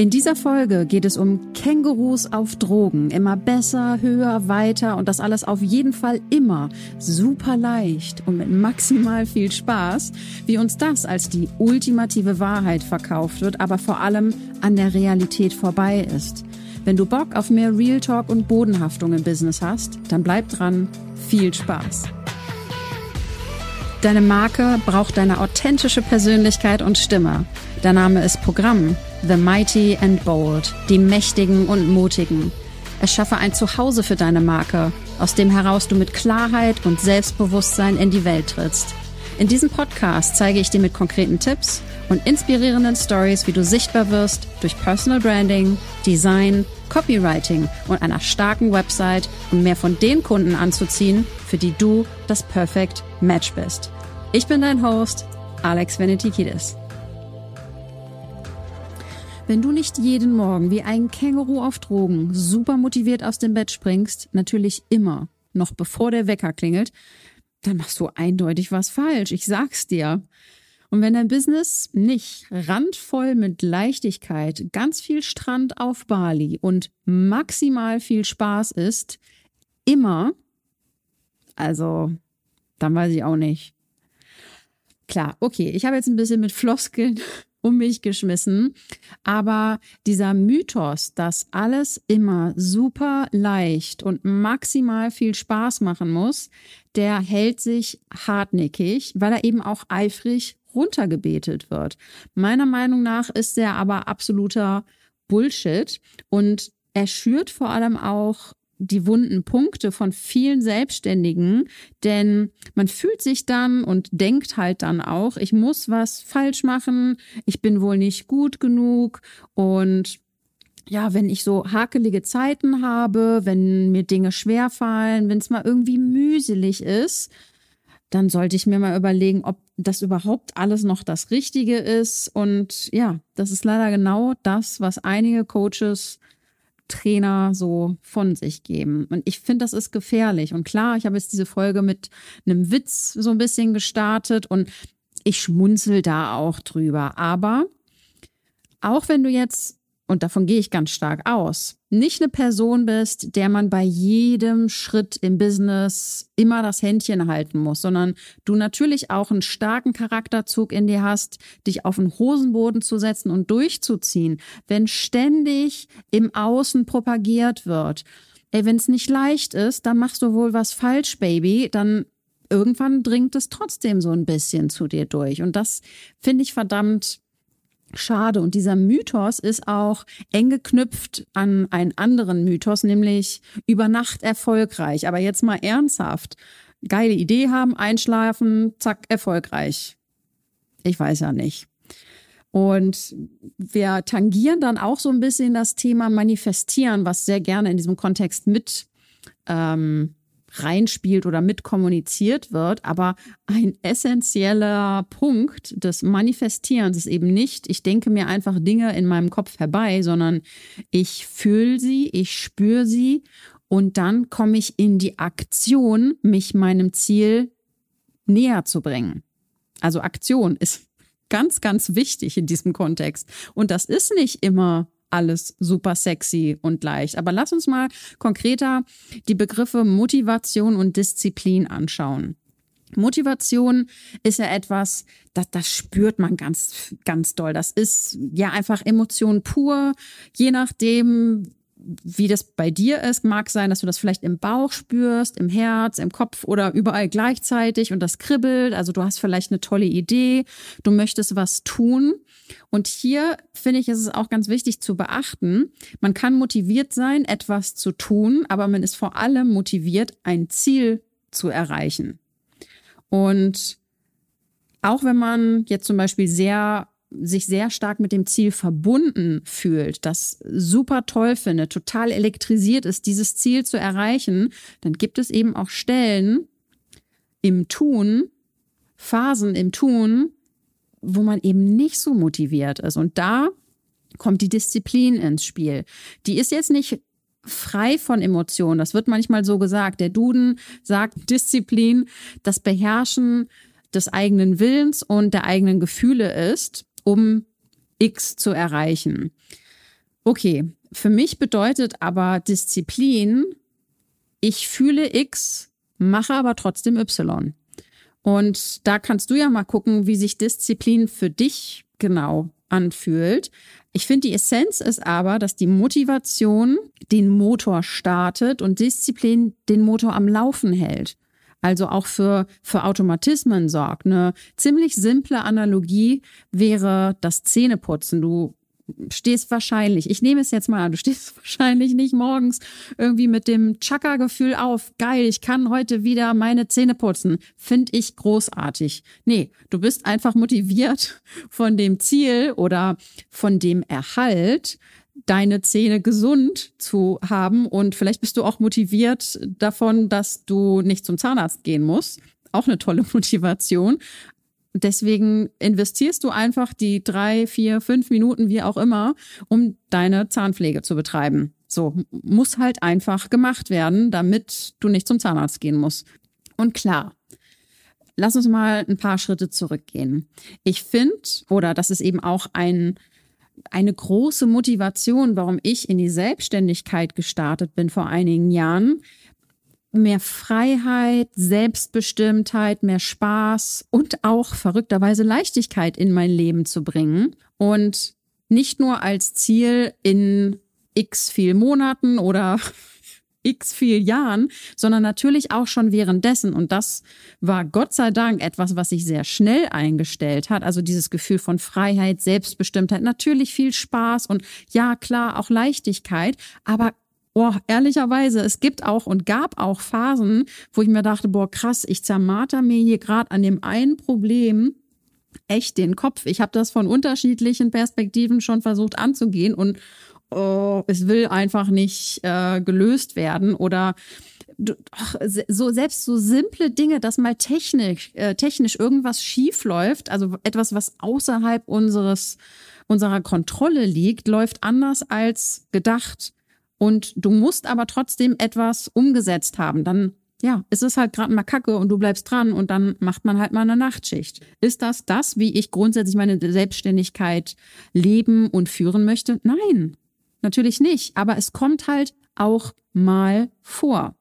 In dieser Folge geht es um Kängurus auf Drogen. Immer besser, höher, weiter und das alles auf jeden Fall immer super leicht und mit maximal viel Spaß, wie uns das als die ultimative Wahrheit verkauft wird, aber vor allem an der Realität vorbei ist. Wenn du Bock auf mehr Real Talk und Bodenhaftung im Business hast, dann bleib dran. Viel Spaß. Deine Marke braucht deine authentische Persönlichkeit und Stimme. Der Name ist Programm. The Mighty and Bold. Die Mächtigen und Mutigen. Erschaffe ein Zuhause für deine Marke, aus dem heraus du mit Klarheit und Selbstbewusstsein in die Welt trittst. In diesem Podcast zeige ich dir mit konkreten Tipps und inspirierenden Stories, wie du sichtbar wirst durch Personal Branding, Design, Copywriting und einer starken Website, um mehr von den Kunden anzuziehen, für die du das Perfect Match bist. Ich bin dein Host, Alex Venetikidis. Wenn du nicht jeden Morgen wie ein Känguru auf Drogen super motiviert aus dem Bett springst, natürlich immer, noch bevor der Wecker klingelt, dann machst du eindeutig was falsch. Ich sag's dir. Und wenn dein Business nicht randvoll mit Leichtigkeit, ganz viel Strand auf Bali und maximal viel Spaß ist, immer, also, dann weiß ich auch nicht. Klar, okay, ich habe jetzt ein bisschen mit Floskeln um mich geschmissen. Aber dieser Mythos, dass alles immer super leicht und maximal viel Spaß machen muss, der hält sich hartnäckig, weil er eben auch eifrig runtergebetet wird. Meiner Meinung nach ist er aber absoluter Bullshit und er schürt vor allem auch die wunden Punkte von vielen Selbstständigen, denn man fühlt sich dann und denkt halt dann auch, ich muss was falsch machen, ich bin wohl nicht gut genug und ja, wenn ich so hakelige Zeiten habe, wenn mir Dinge schwerfallen, wenn es mal irgendwie mühselig ist, dann sollte ich mir mal überlegen, ob das überhaupt alles noch das Richtige ist. Und ja, das ist leider genau das, was einige Coaches Trainer so von sich geben. Und ich finde, das ist gefährlich. Und klar, ich habe jetzt diese Folge mit einem Witz so ein bisschen gestartet und ich schmunzel da auch drüber. Aber auch wenn du jetzt und davon gehe ich ganz stark aus, nicht eine Person bist, der man bei jedem Schritt im Business immer das Händchen halten muss, sondern du natürlich auch einen starken Charakterzug in dir hast, dich auf den Hosenboden zu setzen und durchzuziehen, wenn ständig im Außen propagiert wird. Ey, wenn es nicht leicht ist, dann machst du wohl was falsch, Baby, dann irgendwann dringt es trotzdem so ein bisschen zu dir durch. Und das finde ich verdammt schade. Und dieser Mythos ist auch eng geknüpft an einen anderen Mythos, nämlich über Nacht erfolgreich. Aber jetzt mal ernsthaft. Geile Idee haben, einschlafen, zack, erfolgreich. Ich weiß ja nicht. Und wir tangieren dann auch so ein bisschen das Thema Manifestieren, was sehr gerne in diesem Kontext mit ähm, reinspielt oder mitkommuniziert wird. Aber ein essentieller Punkt des Manifestierens ist eben nicht, ich denke mir einfach Dinge in meinem Kopf herbei, sondern ich fühle sie, ich spüre sie und dann komme ich in die Aktion, mich meinem Ziel näher zu bringen. Also Aktion ist ganz, ganz wichtig in diesem Kontext. Und das ist nicht immer alles super sexy und leicht. Aber lass uns mal konkreter die Begriffe Motivation und Disziplin anschauen. Motivation ist ja etwas, das, das spürt man ganz, ganz doll. Das ist ja einfach Emotion pur. Je nachdem, wie das bei dir ist, mag sein, dass du das vielleicht im Bauch spürst, im Herz, im Kopf oder überall gleichzeitig und das kribbelt. Also du hast vielleicht eine tolle Idee, du möchtest was tun. Und hier finde ich, ist es auch ganz wichtig zu beachten, man kann motiviert sein, etwas zu tun, aber man ist vor allem motiviert, ein Ziel zu erreichen. Und auch wenn man jetzt zum Beispiel sehr sich sehr stark mit dem Ziel verbunden fühlt, das super toll findet, total elektrisiert ist, dieses Ziel zu erreichen, dann gibt es eben auch Stellen im Tun, Phasen im Tun, wo man eben nicht so motiviert ist. Und da kommt die Disziplin ins Spiel. Die ist jetzt nicht frei von Emotionen. Das wird manchmal so gesagt. Der Duden sagt Disziplin, das Beherrschen des eigenen Willens und der eigenen Gefühle ist um X zu erreichen. Okay, für mich bedeutet aber Disziplin, ich fühle X, mache aber trotzdem Y. Und da kannst du ja mal gucken, wie sich Disziplin für dich genau anfühlt. Ich finde, die Essenz ist aber, dass die Motivation den Motor startet und Disziplin den Motor am Laufen hält. Also auch für, für Automatismen sorgt. Eine ziemlich simple Analogie wäre das Zähneputzen. Du stehst wahrscheinlich, ich nehme es jetzt mal an, du stehst wahrscheinlich nicht morgens irgendwie mit dem Chaka-Gefühl auf. Geil, ich kann heute wieder meine Zähne putzen. Finde ich großartig. Nee, du bist einfach motiviert von dem Ziel oder von dem Erhalt, deine Zähne gesund zu haben. Und vielleicht bist du auch motiviert davon, dass du nicht zum Zahnarzt gehen musst auch eine tolle Motivation. Deswegen investierst du einfach die drei, vier, fünf Minuten, wie auch immer, um deine Zahnpflege zu betreiben. So, muss halt einfach gemacht werden, damit du nicht zum Zahnarzt gehen musst. Und klar, lass uns mal ein paar Schritte zurückgehen. Ich finde, oder das ist eben auch ein, eine große Motivation, warum ich in die Selbstständigkeit gestartet bin vor einigen Jahren, mehr Freiheit, Selbstbestimmtheit, mehr Spaß und auch verrückterweise Leichtigkeit in mein Leben zu bringen. Und nicht nur als Ziel in x viel Monaten oder x viel Jahren, sondern natürlich auch schon währenddessen. Und das war Gott sei Dank etwas, was sich sehr schnell eingestellt hat. Also dieses Gefühl von Freiheit, Selbstbestimmtheit, natürlich viel Spaß und ja, klar, auch Leichtigkeit, aber Boah, ehrlicherweise, es gibt auch und gab auch Phasen, wo ich mir dachte, boah, krass, ich zermarter mir hier gerade an dem einen Problem echt den Kopf. Ich habe das von unterschiedlichen Perspektiven schon versucht anzugehen und oh, es will einfach nicht äh, gelöst werden oder ach, so selbst so simple Dinge, dass mal technisch äh, technisch irgendwas schief läuft, also etwas, was außerhalb unseres unserer Kontrolle liegt, läuft anders als gedacht und du musst aber trotzdem etwas umgesetzt haben. Dann ja, ist es halt gerade mal Kacke und du bleibst dran und dann macht man halt mal eine Nachtschicht. Ist das das, wie ich grundsätzlich meine Selbstständigkeit leben und führen möchte? Nein, natürlich nicht. Aber es kommt halt auch mal vor.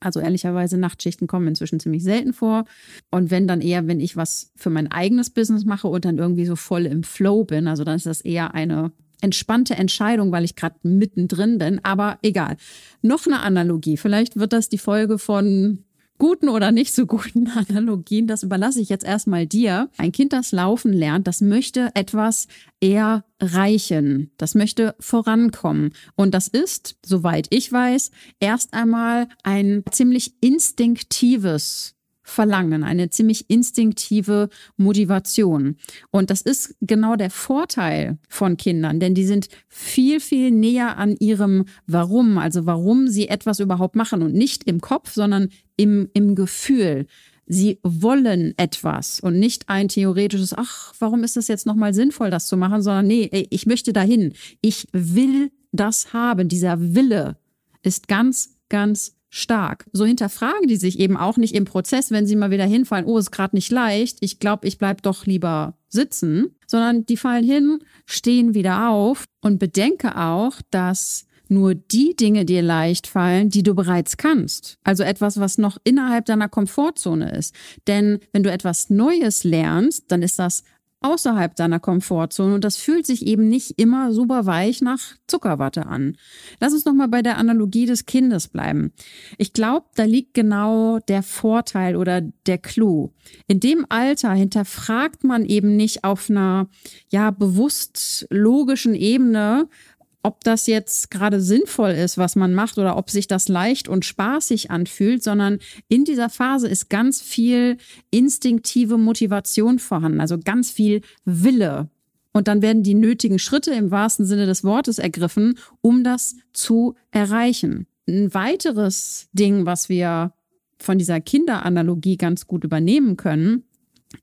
Also ehrlicherweise Nachtschichten kommen inzwischen ziemlich selten vor. Und wenn dann eher, wenn ich was für mein eigenes Business mache und dann irgendwie so voll im Flow bin, also dann ist das eher eine entspannte Entscheidung, weil ich gerade mittendrin bin, aber egal. Noch eine Analogie. Vielleicht wird das die Folge von guten oder nicht so guten Analogien, das überlasse ich jetzt erstmal dir. Ein Kind, das laufen lernt, das möchte etwas erreichen. Das möchte vorankommen. Und das ist, soweit ich weiß, erst einmal ein ziemlich instinktives Verlangen, eine ziemlich instinktive Motivation. Und das ist genau der Vorteil von Kindern, denn die sind viel, viel näher an ihrem Warum, also warum sie etwas überhaupt machen und nicht im Kopf, sondern im, im Gefühl. Sie wollen etwas und nicht ein theoretisches, ach, warum ist es jetzt nochmal sinnvoll, das zu machen, sondern nee, ich möchte dahin. Ich will das haben. Dieser Wille ist ganz, ganz stark. So hinterfragen die sich eben auch nicht im Prozess, wenn sie mal wieder hinfallen, oh, ist gerade nicht leicht, ich glaube, ich bleib doch lieber sitzen, sondern die fallen hin, stehen wieder auf und bedenke auch, dass nur die Dinge dir leicht fallen, die du bereits kannst. Also etwas, was noch innerhalb deiner Komfortzone ist. Denn wenn du etwas Neues lernst, dann ist das außerhalb deiner Komfortzone und das fühlt sich eben nicht immer super weich nach Zuckerwatte an. Lass uns nochmal bei der Analogie des Kindes bleiben. Ich glaube, da liegt genau der Vorteil oder der Clou. In dem Alter hinterfragt man eben nicht auf einer, ja, bewusst logischen Ebene, ob das jetzt gerade sinnvoll ist, was man macht oder ob sich das leicht und spaßig anfühlt, sondern in dieser Phase ist ganz viel instinktive Motivation vorhanden, also ganz viel Wille. Und dann werden die nötigen Schritte im wahrsten Sinne des Wortes ergriffen, um das zu erreichen. Ein weiteres Ding, was wir von dieser Kinderanalogie ganz gut übernehmen können,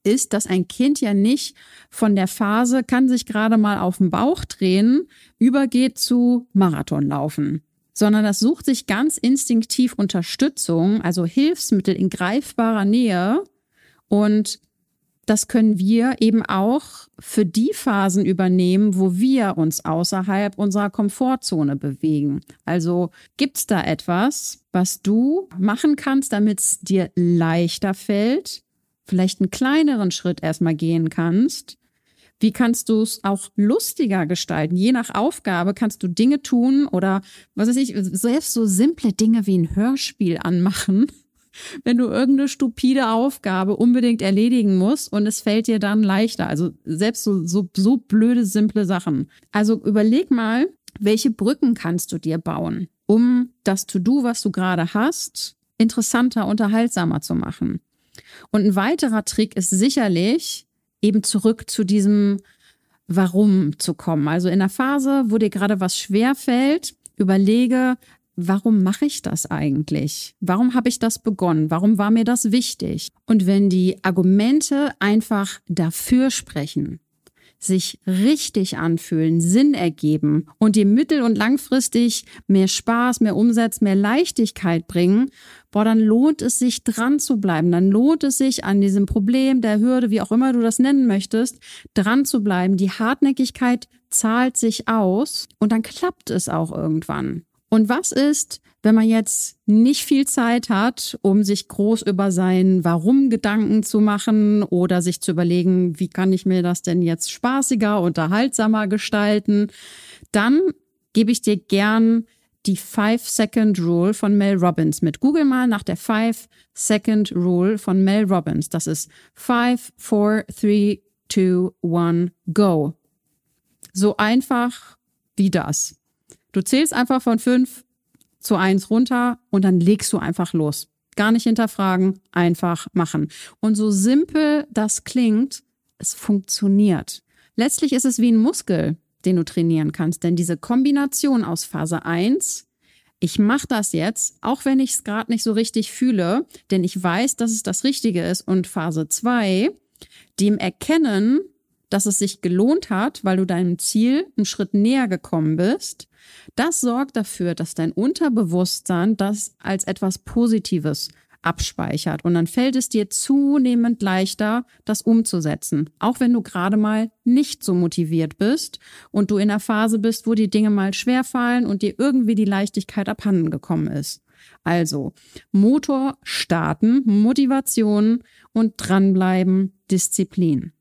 ist, dass ein Kind ja nicht von der Phase, kann sich gerade mal auf den Bauch drehen, übergeht zu Marathonlaufen, sondern das sucht sich ganz instinktiv Unterstützung, also Hilfsmittel in greifbarer Nähe und das können wir eben auch für die Phasen übernehmen, wo wir uns außerhalb unserer Komfortzone bewegen. Also gibt's da etwas, was du machen kannst, damit es dir leichter fällt, vielleicht einen kleineren Schritt erstmal gehen kannst? Wie kannst du es auch lustiger gestalten? Je nach Aufgabe kannst du Dinge tun oder was weiß ich, selbst so simple Dinge wie ein Hörspiel anmachen wenn du irgendeine stupide Aufgabe unbedingt erledigen musst und es fällt dir dann leichter. Also selbst so, so, so blöde, simple Sachen. Also überleg mal, welche Brücken kannst du dir bauen, um das To-Do, was du gerade hast, interessanter, unterhaltsamer zu machen. Und ein weiterer Trick ist sicherlich, eben zurück zu diesem Warum zu kommen. Also in der Phase, wo dir gerade was schwer fällt, überlege, warum mache ich das eigentlich? Warum habe ich das begonnen? Warum war mir das wichtig? Und wenn die Argumente einfach dafür sprechen, sich richtig anfühlen, Sinn ergeben und dir mittel- und langfristig mehr Spaß, mehr Umsatz, mehr Leichtigkeit bringen, boah, dann lohnt es sich dran zu bleiben. Dann lohnt es sich an diesem Problem, der Hürde, wie auch immer du das nennen möchtest, dran zu bleiben. Die Hartnäckigkeit zahlt sich aus und dann klappt es auch irgendwann. Und was ist, wenn man jetzt nicht viel Zeit hat, um sich groß über sein Warum Gedanken zu machen oder sich zu überlegen, wie kann ich mir das denn jetzt spaßiger, unterhaltsamer gestalten? Dann gebe ich dir gern die Five Second Rule von Mel Robbins mit. Google mal nach der Five Second Rule von Mel Robbins. Das ist Five, Four, Three, Two, One, Go. So einfach wie das. Du zählst einfach von fünf zu eins runter und dann legst du einfach los. Gar nicht hinterfragen, einfach machen. Und so simpel das klingt, es funktioniert. Letztlich ist es wie ein Muskel, den du trainieren kannst, denn diese Kombination aus Phase 1, ich mache das jetzt, auch wenn ich es gerade nicht so richtig fühle, denn ich weiß, dass es das Richtige ist, und Phase 2, dem Erkennen, dass es sich gelohnt hat, weil du deinem Ziel einen Schritt näher gekommen bist, das sorgt dafür, dass dein Unterbewusstsein das als etwas Positives abspeichert. Und dann fällt es dir zunehmend leichter, das umzusetzen. Auch wenn du gerade mal nicht so motiviert bist und du in der Phase bist, wo die Dinge mal schwer fallen und dir irgendwie die Leichtigkeit abhanden gekommen ist. Also Motor starten, Motivation und dranbleiben, Disziplin.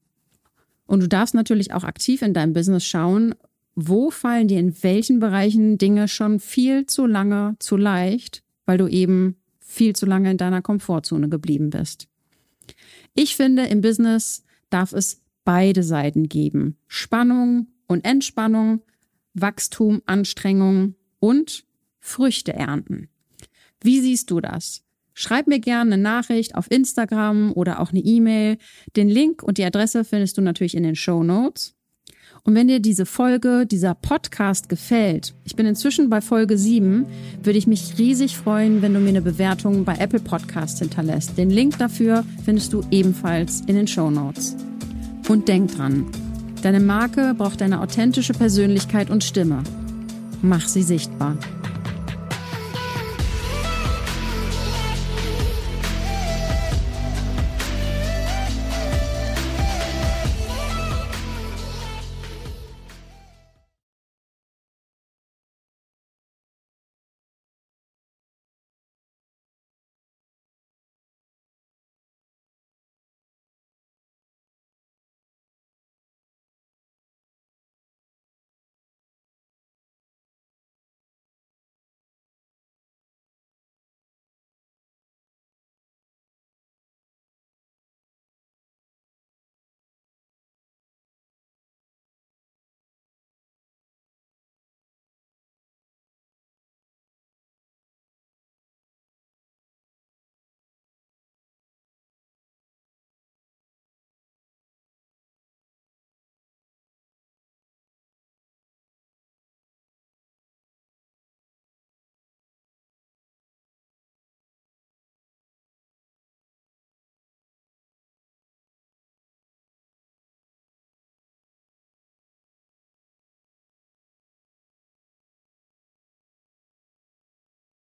Und du darfst natürlich auch aktiv in deinem Business schauen, wo fallen dir in welchen Bereichen Dinge schon viel zu lange zu leicht, weil du eben viel zu lange in deiner Komfortzone geblieben bist. Ich finde, im Business darf es beide Seiten geben. Spannung und Entspannung, Wachstum, Anstrengung und Früchte ernten. Wie siehst du das? Schreib mir gerne eine Nachricht auf Instagram oder auch eine E-Mail. Den Link und die Adresse findest du natürlich in den Show Notes. Und wenn dir diese Folge, dieser Podcast gefällt, ich bin inzwischen bei Folge 7, würde ich mich riesig freuen, wenn du mir eine Bewertung bei Apple Podcast hinterlässt. Den Link dafür findest du ebenfalls in den Show Notes. Und denk dran, deine Marke braucht eine authentische Persönlichkeit und Stimme. Mach sie sichtbar.